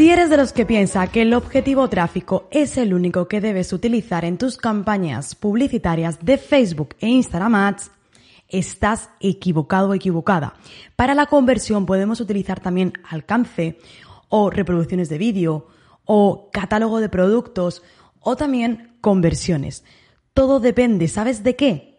Si eres de los que piensa que el objetivo tráfico es el único que debes utilizar en tus campañas publicitarias de Facebook e Instagram Ads, estás equivocado o equivocada. Para la conversión podemos utilizar también alcance o reproducciones de vídeo o catálogo de productos o también conversiones. Todo depende, ¿sabes de qué?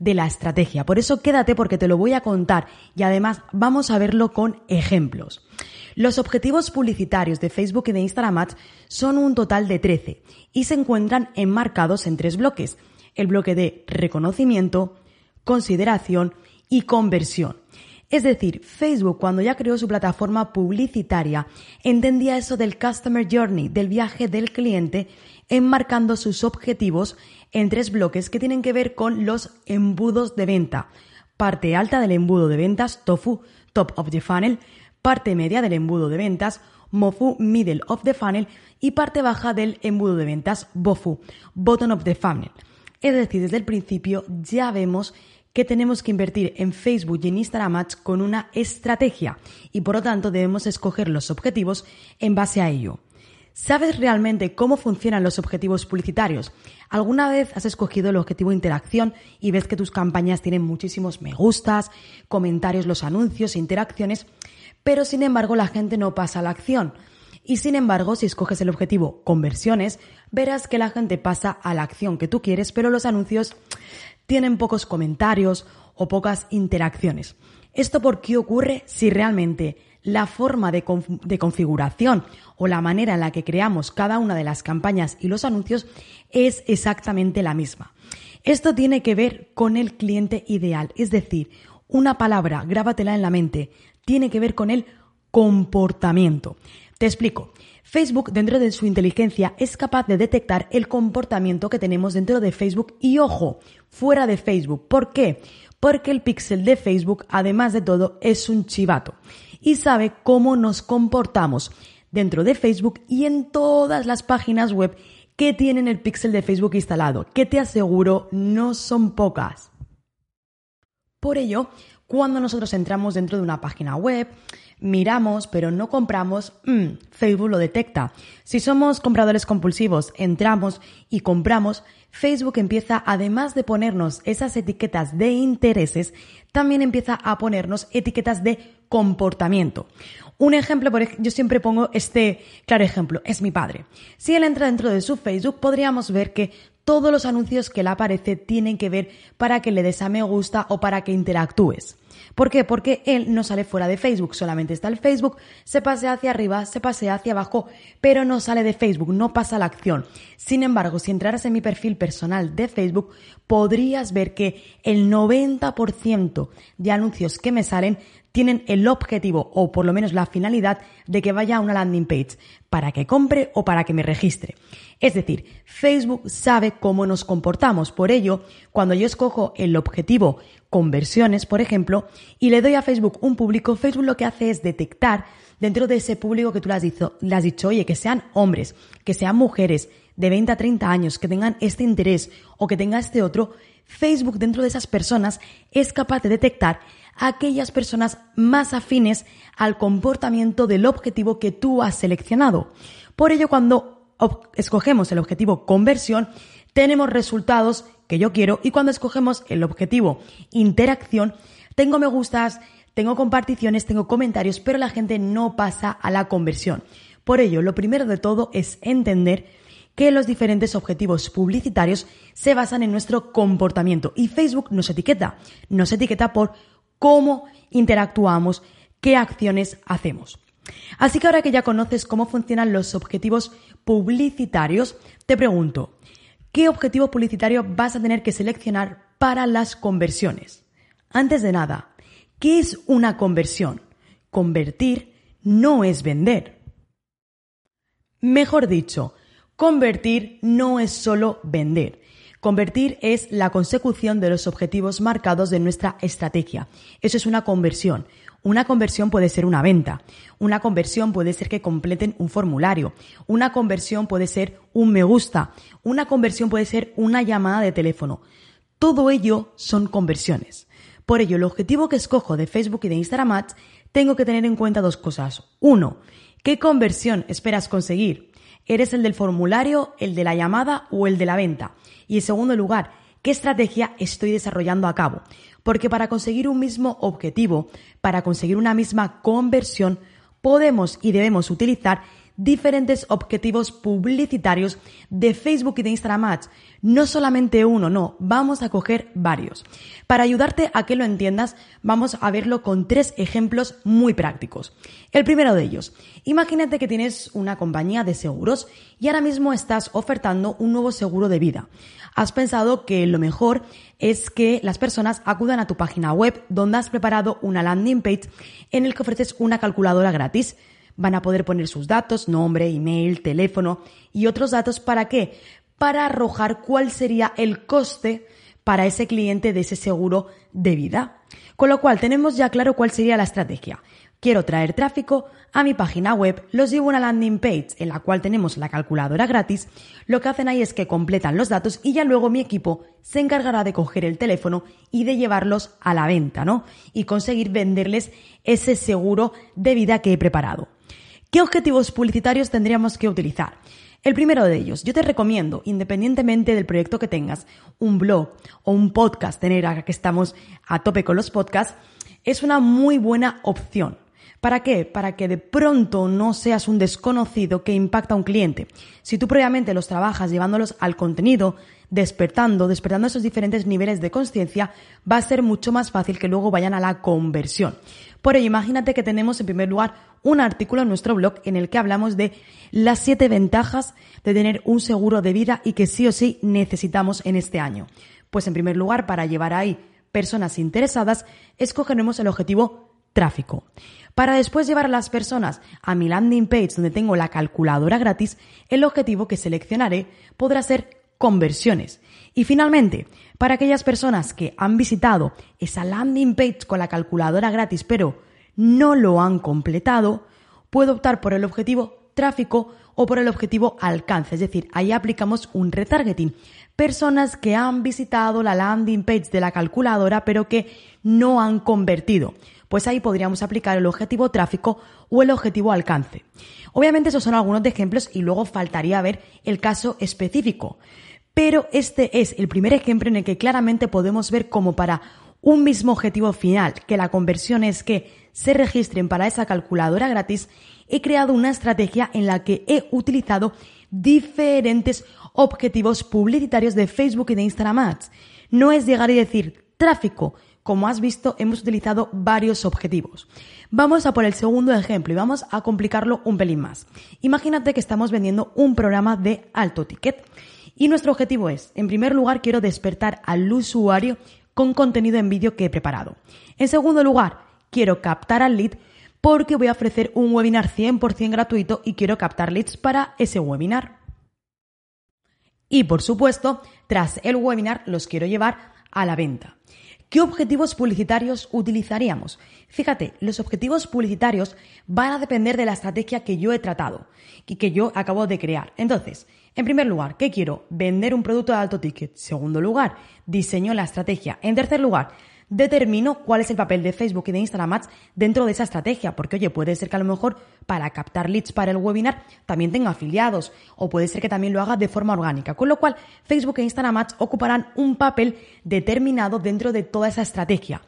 De la estrategia. Por eso quédate porque te lo voy a contar y además vamos a verlo con ejemplos. Los objetivos publicitarios de Facebook y de Instagram Ads son un total de 13 y se encuentran enmarcados en tres bloques. El bloque de reconocimiento, consideración y conversión. Es decir, Facebook cuando ya creó su plataforma publicitaria entendía eso del Customer Journey, del viaje del cliente, enmarcando sus objetivos en tres bloques que tienen que ver con los embudos de venta. Parte alta del embudo de ventas, TOFU, Top of the Funnel, parte media del embudo de ventas, MOFU, Middle of the Funnel, y parte baja del embudo de ventas, BOFU, Bottom of the Funnel. Es decir, desde el principio ya vemos que tenemos que invertir en Facebook y en Instagram Ads con una estrategia y por lo tanto debemos escoger los objetivos en base a ello. ¿Sabes realmente cómo funcionan los objetivos publicitarios? ¿Alguna vez has escogido el objetivo interacción y ves que tus campañas tienen muchísimos me gustas, comentarios, los anuncios, interacciones, pero sin embargo la gente no pasa a la acción? Y sin embargo, si escoges el objetivo conversiones, verás que la gente pasa a la acción que tú quieres, pero los anuncios tienen pocos comentarios o pocas interacciones. ¿Esto por qué ocurre si realmente la forma de, conf de, configuración o la manera en la que creamos cada una de las campañas y los anuncios es exactamente la misma? Esto tiene que ver con el cliente ideal, es decir, una palabra, grábatela en la mente, tiene que ver con el comportamiento. Te explico. Facebook, dentro de su inteligencia, es capaz de detectar el comportamiento que tenemos dentro de Facebook y, ojo, fuera de Facebook. ¿Por qué? Porque el píxel de Facebook, además de todo, es un chivato y sabe cómo nos comportamos dentro de Facebook y en todas las páginas web que tienen el píxel de Facebook instalado, que te aseguro no son pocas. Por ello, cuando nosotros entramos dentro de una página web, miramos pero no compramos, mmm, Facebook lo detecta. Si somos compradores compulsivos, entramos y compramos, Facebook empieza, además de ponernos esas etiquetas de intereses, también empieza a ponernos etiquetas de comportamiento. Un ejemplo, yo siempre pongo este claro ejemplo, es mi padre. Si él entra dentro de su Facebook, podríamos ver que todos los anuncios que le aparece tienen que ver para que le des a me gusta o para que interactúes. ¿Por qué? Porque él no sale fuera de Facebook, solamente está el Facebook, se pasea hacia arriba, se pasea hacia abajo, pero no sale de Facebook, no pasa la acción. Sin embargo, si entraras en mi perfil personal de Facebook, podrías ver que el 90% de anuncios que me salen tienen el objetivo o por lo menos la finalidad de que vaya a una landing page para que compre o para que me registre. Es decir, Facebook sabe cómo nos comportamos. Por ello, cuando yo escojo el objetivo conversiones, por ejemplo, y le doy a Facebook un público, Facebook lo que hace es detectar dentro de ese público que tú le has dicho, le has dicho oye, que sean hombres, que sean mujeres de 20 a 30 años, que tengan este interés o que tenga este otro, Facebook dentro de esas personas es capaz de detectar aquellas personas más afines al comportamiento del objetivo que tú has seleccionado. Por ello, cuando escogemos el objetivo conversión, tenemos resultados que yo quiero y cuando escogemos el objetivo interacción, tengo me gustas, tengo comparticiones, tengo comentarios, pero la gente no pasa a la conversión. Por ello, lo primero de todo es entender que los diferentes objetivos publicitarios se basan en nuestro comportamiento y Facebook nos etiqueta, nos etiqueta por cómo interactuamos, qué acciones hacemos. Así que ahora que ya conoces cómo funcionan los objetivos publicitarios, te pregunto, ¿qué objetivo publicitario vas a tener que seleccionar para las conversiones? Antes de nada, ¿qué es una conversión? Convertir no es vender. Mejor dicho, convertir no es solo vender. Convertir es la consecución de los objetivos marcados de nuestra estrategia. Eso es una conversión. Una conversión puede ser una venta, una conversión puede ser que completen un formulario, una conversión puede ser un me gusta, una conversión puede ser una llamada de teléfono. Todo ello son conversiones. Por ello, el objetivo que escojo de Facebook y de Instagram Ads, tengo que tener en cuenta dos cosas. Uno, ¿qué conversión esperas conseguir? ¿Eres el del formulario, el de la llamada o el de la venta? Y en segundo lugar, ¿qué estrategia estoy desarrollando a cabo? Porque para conseguir un mismo objetivo, para conseguir una misma conversión, podemos y debemos utilizar diferentes objetivos publicitarios de Facebook y de Instagram. No solamente uno, no, vamos a coger varios. Para ayudarte a que lo entiendas, vamos a verlo con tres ejemplos muy prácticos. El primero de ellos, imagínate que tienes una compañía de seguros y ahora mismo estás ofertando un nuevo seguro de vida. Has pensado que lo mejor es que las personas acudan a tu página web donde has preparado una landing page en el que ofreces una calculadora gratis van a poder poner sus datos, nombre, email, teléfono y otros datos. ¿Para qué? Para arrojar cuál sería el coste para ese cliente de ese seguro de vida. Con lo cual tenemos ya claro cuál sería la estrategia. Quiero traer tráfico a mi página web, los llevo a una landing page en la cual tenemos la calculadora gratis. Lo que hacen ahí es que completan los datos y ya luego mi equipo se encargará de coger el teléfono y de llevarlos a la venta, ¿no? Y conseguir venderles ese seguro de vida que he preparado. ¿Qué objetivos publicitarios tendríamos que utilizar? El primero de ellos, yo te recomiendo, independientemente del proyecto que tengas, un blog o un podcast, tener acá que estamos a tope con los podcasts, es una muy buena opción. ¿Para qué? Para que de pronto no seas un desconocido que impacta a un cliente. Si tú previamente los trabajas llevándolos al contenido, despertando, despertando esos diferentes niveles de conciencia, va a ser mucho más fácil que luego vayan a la conversión. Por ello, imagínate que tenemos en primer lugar un artículo en nuestro blog en el que hablamos de las siete ventajas de tener un seguro de vida y que sí o sí necesitamos en este año. Pues en primer lugar, para llevar ahí personas interesadas, escogeremos el objetivo tráfico. Para después llevar a las personas a mi landing page donde tengo la calculadora gratis, el objetivo que seleccionaré podrá ser conversiones. Y finalmente, para aquellas personas que han visitado esa landing page con la calculadora gratis pero no lo han completado, puedo optar por el objetivo tráfico o por el objetivo alcance. Es decir, ahí aplicamos un retargeting. Personas que han visitado la landing page de la calculadora pero que no han convertido. Pues ahí podríamos aplicar el objetivo tráfico o el objetivo alcance. Obviamente esos son algunos de ejemplos y luego faltaría ver el caso específico. Pero este es el primer ejemplo en el que claramente podemos ver cómo para un mismo objetivo final, que la conversión es que se registren para esa calculadora gratis, he creado una estrategia en la que he utilizado diferentes objetivos publicitarios de Facebook y de Instagram Ads. No es llegar y decir tráfico. Como has visto, hemos utilizado varios objetivos. Vamos a por el segundo ejemplo y vamos a complicarlo un pelín más. Imagínate que estamos vendiendo un programa de alto ticket y nuestro objetivo es, en primer lugar, quiero despertar al usuario con contenido en vídeo que he preparado. En segundo lugar, quiero captar al lead porque voy a ofrecer un webinar 100% gratuito y quiero captar leads para ese webinar. Y por supuesto, tras el webinar los quiero llevar a la venta. ¿Qué objetivos publicitarios utilizaríamos? Fíjate, los objetivos publicitarios van a depender de la estrategia que yo he tratado y que yo acabo de crear. Entonces, en primer lugar, ¿qué quiero? Vender un producto de alto ticket. Segundo lugar, diseño la estrategia. En tercer lugar, determino cuál es el papel de Facebook y de Instagram Ads dentro de esa estrategia, porque oye, puede ser que a lo mejor para captar leads para el webinar también tenga afiliados o puede ser que también lo haga de forma orgánica, con lo cual Facebook e Instagram Ads ocuparán un papel determinado dentro de toda esa estrategia.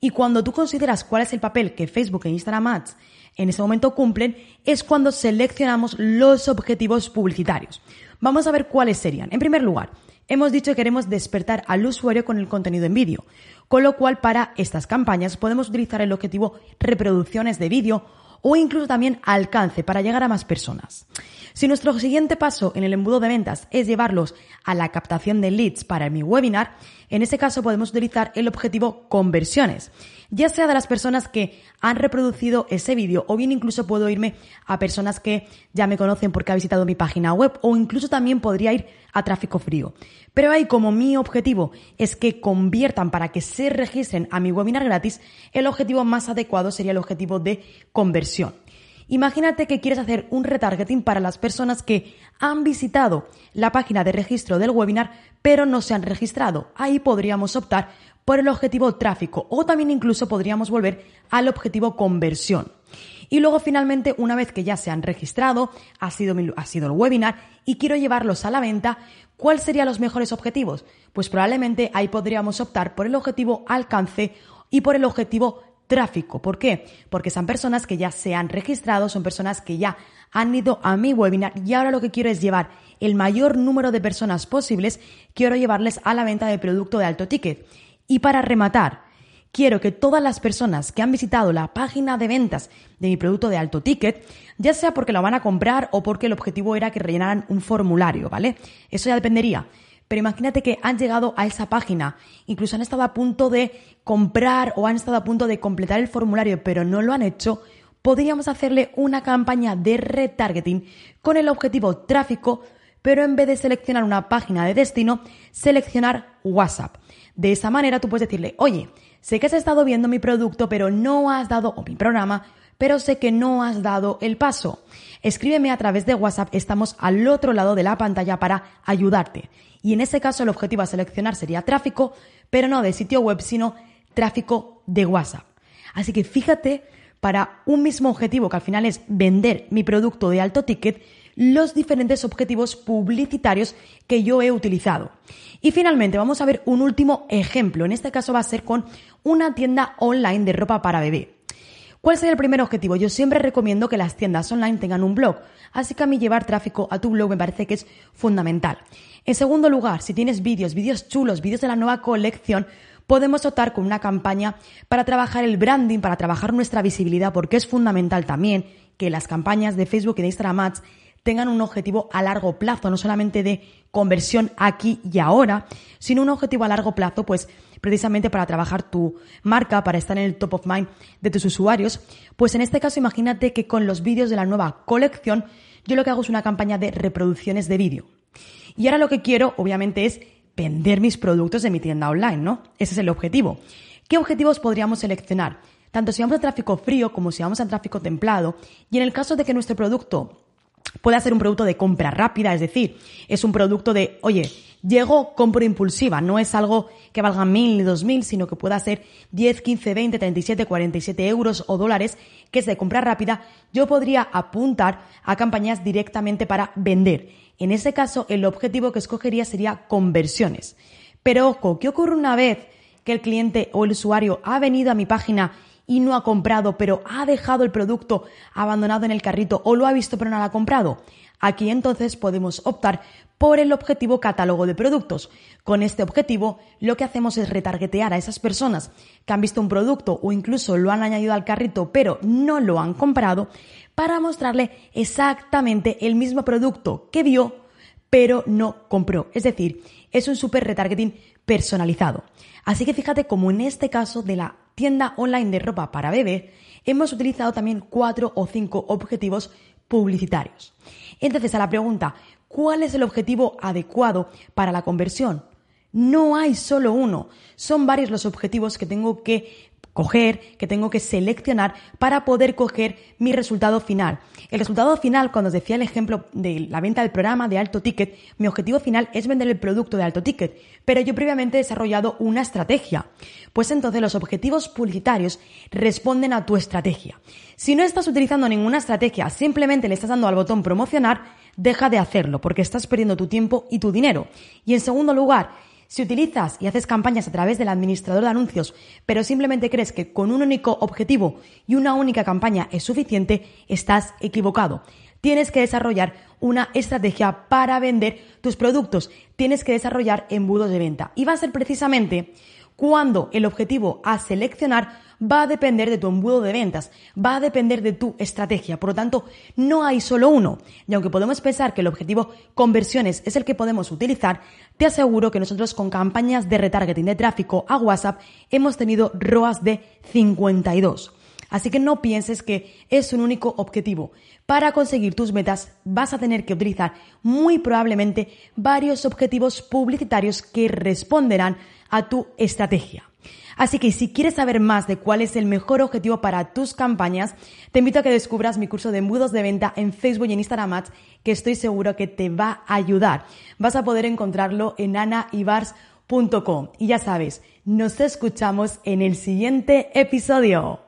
Y cuando tú consideras cuál es el papel que Facebook e Instagram Ads en ese momento cumplen, es cuando seleccionamos los objetivos publicitarios. Vamos a ver cuáles serían. En primer lugar, hemos dicho que queremos despertar al usuario con el contenido en vídeo. Con lo cual, para estas campañas podemos utilizar el objetivo reproducciones de vídeo o incluso también alcance para llegar a más personas. Si nuestro siguiente paso en el embudo de ventas es llevarlos a la captación de leads para mi webinar, en ese caso podemos utilizar el objetivo conversiones, ya sea de las personas que han reproducido ese vídeo o bien incluso puedo irme a personas que ya me conocen porque ha visitado mi página web o incluso también podría ir a tráfico frío. Pero ahí como mi objetivo es que conviertan para que se registren a mi webinar gratis, el objetivo más adecuado sería el objetivo de conversión. Imagínate que quieres hacer un retargeting para las personas que han visitado la página de registro del webinar pero no se han registrado. Ahí podríamos optar por el objetivo tráfico o también incluso podríamos volver al objetivo conversión. Y luego finalmente, una vez que ya se han registrado, ha sido, ha sido el webinar y quiero llevarlos a la venta, ¿cuáles serían los mejores objetivos? Pues probablemente ahí podríamos optar por el objetivo alcance y por el objetivo tráfico. ¿Por qué? Porque son personas que ya se han registrado, son personas que ya han ido a mi webinar y ahora lo que quiero es llevar el mayor número de personas posibles, quiero llevarles a la venta de producto de alto ticket. Y para rematar, quiero que todas las personas que han visitado la página de ventas de mi producto de alto ticket, ya sea porque lo van a comprar o porque el objetivo era que rellenaran un formulario, ¿vale? Eso ya dependería. Pero imagínate que han llegado a esa página, incluso han estado a punto de comprar o han estado a punto de completar el formulario, pero no lo han hecho, podríamos hacerle una campaña de retargeting con el objetivo tráfico, pero en vez de seleccionar una página de destino, seleccionar WhatsApp. De esa manera tú puedes decirle, oye, sé que has estado viendo mi producto, pero no has dado, o mi programa, pero sé que no has dado el paso. Escríbeme a través de WhatsApp, estamos al otro lado de la pantalla para ayudarte. Y en ese caso el objetivo a seleccionar sería tráfico, pero no de sitio web, sino tráfico de WhatsApp. Así que fíjate, para un mismo objetivo, que al final es vender mi producto de alto ticket, los diferentes objetivos publicitarios que yo he utilizado. Y finalmente vamos a ver un último ejemplo. En este caso va a ser con una tienda online de ropa para bebé. ¿Cuál sería el primer objetivo? Yo siempre recomiendo que las tiendas online tengan un blog, así que a mí llevar tráfico a tu blog me parece que es fundamental. En segundo lugar, si tienes vídeos, vídeos chulos, vídeos de la nueva colección, podemos optar con una campaña para trabajar el branding, para trabajar nuestra visibilidad, porque es fundamental también que las campañas de Facebook y de Instagram Ads tengan un objetivo a largo plazo, no solamente de conversión aquí y ahora, sino un objetivo a largo plazo, pues precisamente para trabajar tu marca, para estar en el top of mind de tus usuarios. Pues en este caso imagínate que con los vídeos de la nueva colección, yo lo que hago es una campaña de reproducciones de vídeo. Y ahora lo que quiero, obviamente, es vender mis productos de mi tienda online, ¿no? Ese es el objetivo. ¿Qué objetivos podríamos seleccionar? Tanto si vamos a tráfico frío como si vamos a tráfico templado. Y en el caso de que nuestro producto pueda ser un producto de compra rápida, es decir, es un producto de, oye, llego, compro impulsiva, no es algo que valga mil ni dos mil, sino que pueda ser 10, 15, 20, 37, 47 euros o dólares, que es de compra rápida, yo podría apuntar a campañas directamente para vender. En ese caso, el objetivo que escogería sería conversiones. Pero ojo, ¿qué ocurre una vez que el cliente o el usuario ha venido a mi página y no ha comprado, pero ha dejado el producto abandonado en el carrito o lo ha visto pero no lo ha comprado. Aquí entonces podemos optar por el objetivo catálogo de productos. Con este objetivo lo que hacemos es retargetear a esas personas que han visto un producto o incluso lo han añadido al carrito pero no lo han comprado para mostrarle exactamente el mismo producto que vio pero no compró. Es decir, es un super retargeting personalizado. Así que fíjate como en este caso de la tienda online de ropa para bebé, hemos utilizado también cuatro o cinco objetivos publicitarios. Entonces, a la pregunta, ¿cuál es el objetivo adecuado para la conversión? No hay solo uno, son varios los objetivos que tengo que coger, que tengo que seleccionar para poder coger mi resultado final. El resultado final, cuando os decía el ejemplo de la venta del programa de alto ticket, mi objetivo final es vender el producto de alto ticket, pero yo previamente he desarrollado una estrategia. Pues entonces los objetivos publicitarios responden a tu estrategia. Si no estás utilizando ninguna estrategia, simplemente le estás dando al botón promocionar, deja de hacerlo porque estás perdiendo tu tiempo y tu dinero. Y en segundo lugar, si utilizas y haces campañas a través del administrador de anuncios, pero simplemente crees que con un único objetivo y una única campaña es suficiente, estás equivocado. Tienes que desarrollar una estrategia para vender tus productos. Tienes que desarrollar embudos de venta. Y va a ser precisamente cuando el objetivo a seleccionar va a depender de tu embudo de ventas, va a depender de tu estrategia. Por lo tanto, no hay solo uno. Y aunque podemos pensar que el objetivo conversiones es el que podemos utilizar, te aseguro que nosotros con campañas de retargeting de tráfico a WhatsApp hemos tenido ROAS de 52. Así que no pienses que es un único objetivo. Para conseguir tus metas vas a tener que utilizar muy probablemente varios objetivos publicitarios que responderán a tu estrategia. Así que si quieres saber más de cuál es el mejor objetivo para tus campañas, te invito a que descubras mi curso de embudos de venta en Facebook y en Instagram Ads, que estoy seguro que te va a ayudar. Vas a poder encontrarlo en anaibars.com. Y ya sabes, nos escuchamos en el siguiente episodio.